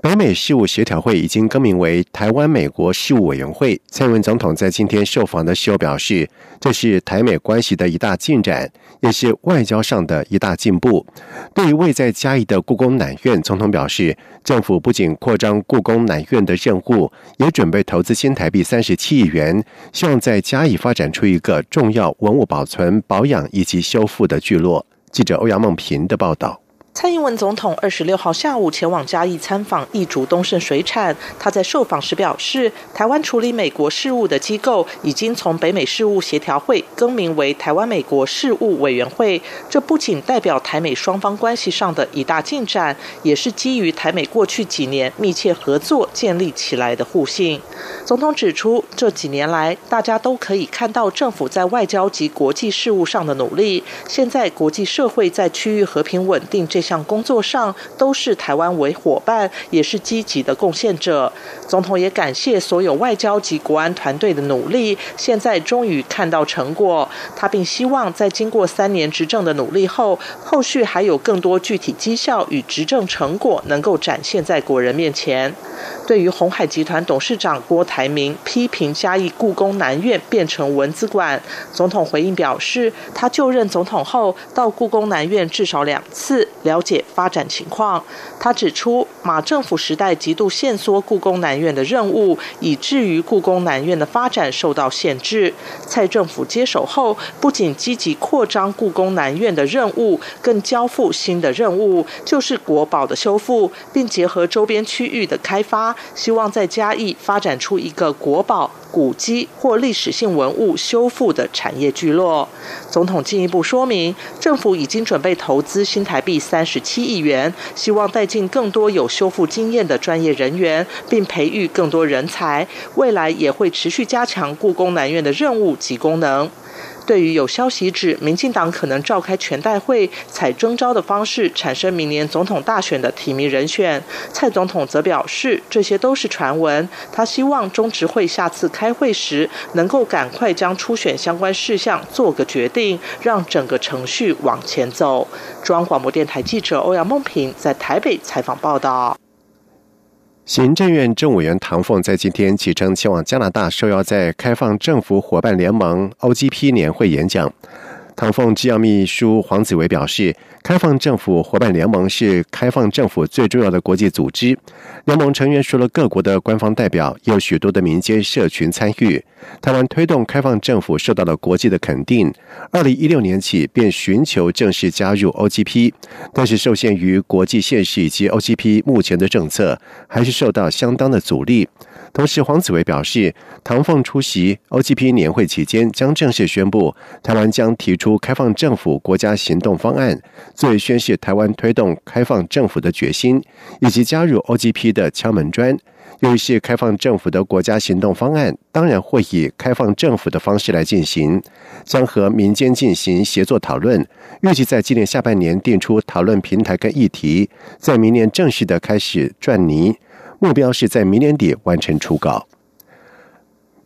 北美事务协调会已经更名为台湾美国事务委员会。蔡英文总统在今天受访的时候表示，这是台美关系的一大进展，也是外交上的一大进步。对于位在嘉义的故宫南院，总统表示，政府不仅扩张故宫南院的任务，也准备投资新台币三十七亿元，希望在嘉义发展出一个重要文物保存、保养以及修复的聚落。记者欧阳梦平的报道。蔡英文总统二十六号下午前往嘉义参访义竹东盛水产。他在受访时表示，台湾处理美国事务的机构已经从北美事务协调会更名为台湾美国事务委员会。这不仅代表台美双方关系上的一大进展，也是基于台美过去几年密切合作建立起来的互信。总统指出，这几年来大家都可以看到政府在外交及国际事务上的努力。现在国际社会在区域和平稳定这项工作上都是台湾为伙伴，也是积极的贡献者。总统也感谢所有外交及国安团队的努力，现在终于看到成果。他并希望在经过三年执政的努力后，后续还有更多具体绩效与执政成果能够展现在国人面前。对于红海集团董事长郭台铭批评嘉义故宫南院变成文字馆，总统回应表示，他就任总统后到故宫南院至少两次，了解发展情况。他指出，马政府时代极度限缩故宫南院的任务，以至于故宫南院的发展受到限制。蔡政府接手后，不仅积极扩张故宫南院的任务，更交付新的任务，就是国宝的修复，并结合周边区域的开发，希望在嘉义发展出一个国宝。古迹或历史性文物修复的产业聚落。总统进一步说明，政府已经准备投资新台币三十七亿元，希望带进更多有修复经验的专业人员，并培育更多人才。未来也会持续加强故宫南院的任务及功能。对于有消息指民进党可能召开全代会，采征召的方式产生明年总统大选的提名人选，蔡总统则表示这些都是传闻。他希望中执会下次开会时能够赶快将初选相关事项做个决定，让整个程序往前走。中央广播电台记者欧阳梦平在台北采访报道。行政院政务委员唐凤在今天启程前往加拿大，受邀在开放政府伙伴联盟 （OGP） 年会演讲。唐凤机要秘书黄子维表示。开放政府伙伴联盟是开放政府最重要的国际组织。联盟成员除了各国的官方代表，也有许多的民间社群参与。台湾推动开放政府受到了国际的肯定。二零一六年起便寻求正式加入 OGP，但是受限于国际现实以及 OGP 目前的政策，还是受到相当的阻力。同时，黄子维表示，唐凤出席 OGP 年会期间，将正式宣布台湾将提出开放政府国家行动方案，作为宣示台湾推动开放政府的决心，以及加入 OGP 的敲门砖。由于是开放政府的国家行动方案，当然会以开放政府的方式来进行，将和民间进行协作讨论，预计在今年下半年定出讨论平台跟议题，在明年正式的开始转泥。目标是在明年底完成初稿。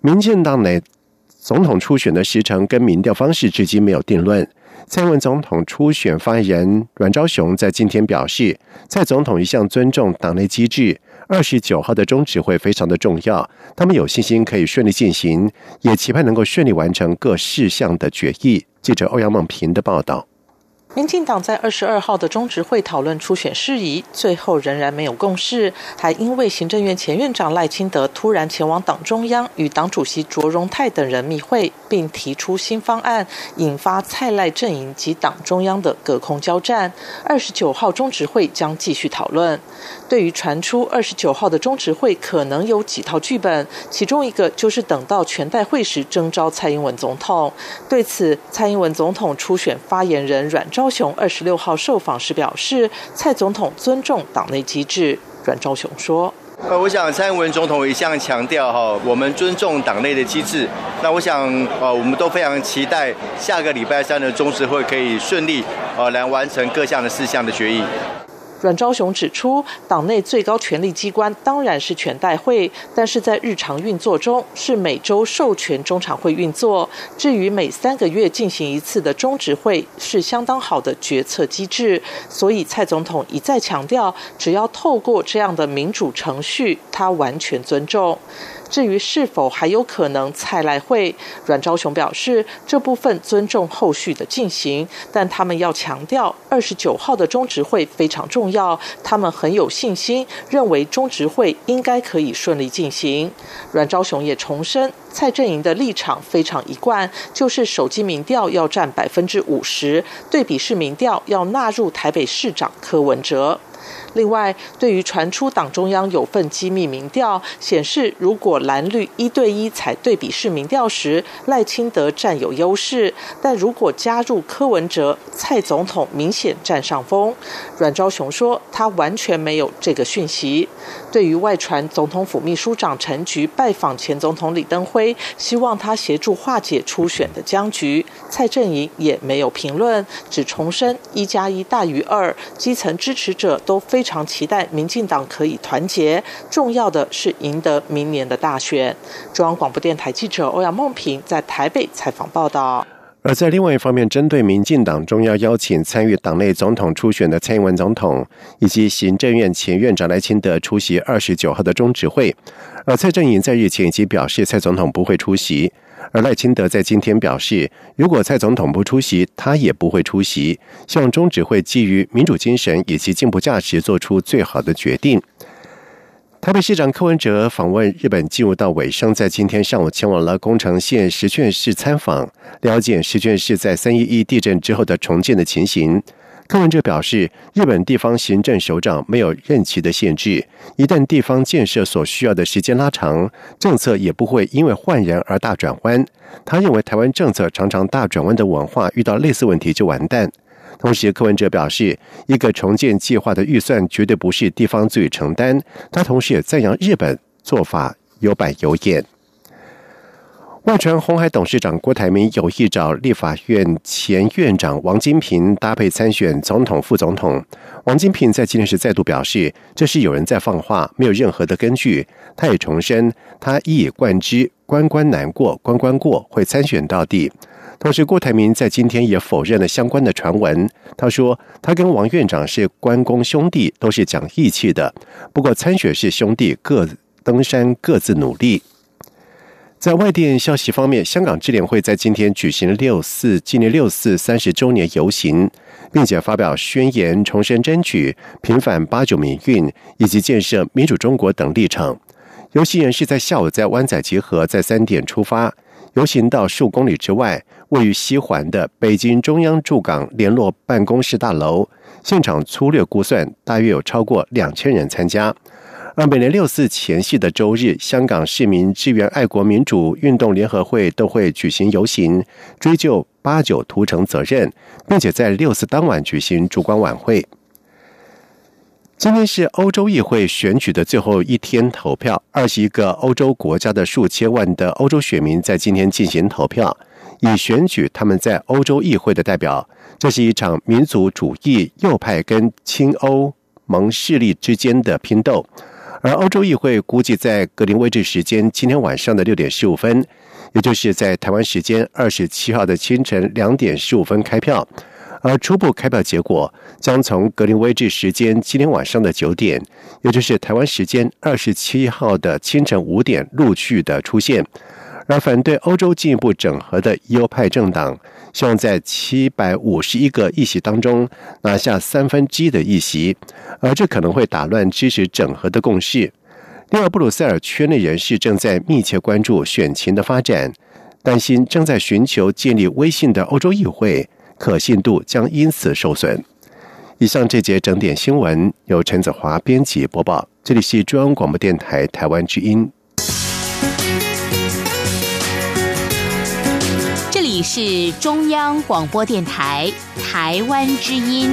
民进党内总统初选的时程跟民调方式至今没有定论。蔡文总统初选发言人阮昭雄在今天表示，蔡总统一向尊重党内机制，二十九号的中指会非常的重要，他们有信心可以顺利进行，也期盼能够顺利完成各事项的决议。记者欧阳梦平的报道。民进党在二十二号的中执会讨论初选事宜，最后仍然没有共识，还因为行政院前院长赖清德突然前往党中央与党主席卓荣泰等人密会，并提出新方案，引发蔡赖阵营及党中央的隔空交战。二十九号中执会将继续讨论。对于传出二十九号的中执会可能有几套剧本，其中一个就是等到全代会时征召蔡英文总统。对此，蔡英文总统初选发言人阮昭雄二十六号受访时表示，蔡总统尊重党内机制。阮昭雄说。呃，我想蔡英文总统一向强调哈，我们尊重党内的机制。那我想，呃，我们都非常期待下个礼拜三的中执会可以顺利呃来完成各项的事项的决议。阮昭雄指出，党内最高权力机关当然是全代会，但是在日常运作中是每周授权中常会运作。至于每三个月进行一次的中执会，是相当好的决策机制。所以蔡总统一再强调，只要透过这样的民主程序，他完全尊重。至于是否还有可能蔡来会，阮昭雄表示，这部分尊重后续的进行，但他们要强调，二十九号的中执会非常重要，他们很有信心，认为中执会应该可以顺利进行。阮昭雄也重申，蔡阵营的立场非常一贯，就是手机民调要占百分之五十，对比式民调要纳入台北市长柯文哲。另外，对于传出党中央有份机密民调显示，如果蓝绿一对一采对比式民调时，赖清德占有优势；但如果加入柯文哲，蔡总统明显占上风。阮昭雄说，他完全没有这个讯息。对于外传总统府秘书长陈菊拜访前总统李登辉，希望他协助化解初选的僵局，蔡正营也没有评论，只重申一加一大于二，基层支持者都非。常期待民进党可以团结，重要的是赢得明年的大选。中央广播电台记者欧阳梦平在台北采访报道。而在另外一方面，针对民进党中央邀请参与党内总统初选的蔡英文总统以及行政院前院长赖清德出席二十九号的中指会，而蔡正营在日前已经表示蔡总统不会出席。而赖清德在今天表示，如果蔡总统不出席，他也不会出席。希望中指会基于民主精神以及进步价值，做出最好的决定。台北市长柯文哲访问日本进入到尾声，在今天上午前往了宫城县石卷市参访，了解石卷市在三一一地震之后的重建的情形。柯文哲表示，日本地方行政首长没有任期的限制，一旦地方建设所需要的时间拉长，政策也不会因为换人而大转弯。他认为，台湾政策常常大转弯的文化，遇到类似问题就完蛋。同时，柯文哲表示，一个重建计划的预算绝对不是地方足以承担。他同时也赞扬日本做法有板有眼。外传红海董事长郭台铭有意找立法院前院长王金平搭配参选总统、副总统。王金平在今天时再度表示，这是有人在放话，没有任何的根据。他也重申，他一以贯之，关关难过关关过，会参选到底。同时，郭台铭在今天也否认了相关的传闻。他说，他跟王院长是关公兄弟，都是讲义气的。不过，参选是兄弟，各登山各自努力。在外电消息方面，香港智联会在今天举行六四纪念六四三十周年游行，并且发表宣言，重申争取平反八九民运以及建设民主中国等立场。游行人士在下午在湾仔集合，在三点出发，游行到数公里之外，位于西环的北京中央驻港联络办公室大楼。现场粗略估算，大约有超过两千人参加。而每年六四前夕的周日，香港市民支援爱国民主运动联合会都会举行游行，追究八九屠城责任，并且在六四当晚举行烛光晚会。今天是欧洲议会选举的最后一天投票，二十一个欧洲国家的数千万的欧洲选民在今天进行投票，以选举他们在欧洲议会的代表。这是一场民族主义右派跟亲欧盟势力之间的拼斗。而欧洲议会估计在格林威治时间今天晚上的六点十五分，也就是在台湾时间二十七号的清晨两点十五分开票，而初步开票结果将从格林威治时间今天晚上的九点，也就是台湾时间二十七号的清晨五点陆续的出现。而反对欧洲进一步整合的右派政党，希望在七百五十一个议席当中拿下三分之一的议席，而这可能会打乱支持整合的共识。另外，布鲁塞尔圈内人士正在密切关注选情的发展，担心正在寻求建立威信的欧洲议会可信度将因此受损。以上这节整点新闻由陈子华编辑播报，这里是中央广播电台台湾之音。你是中央广播电台台湾之音。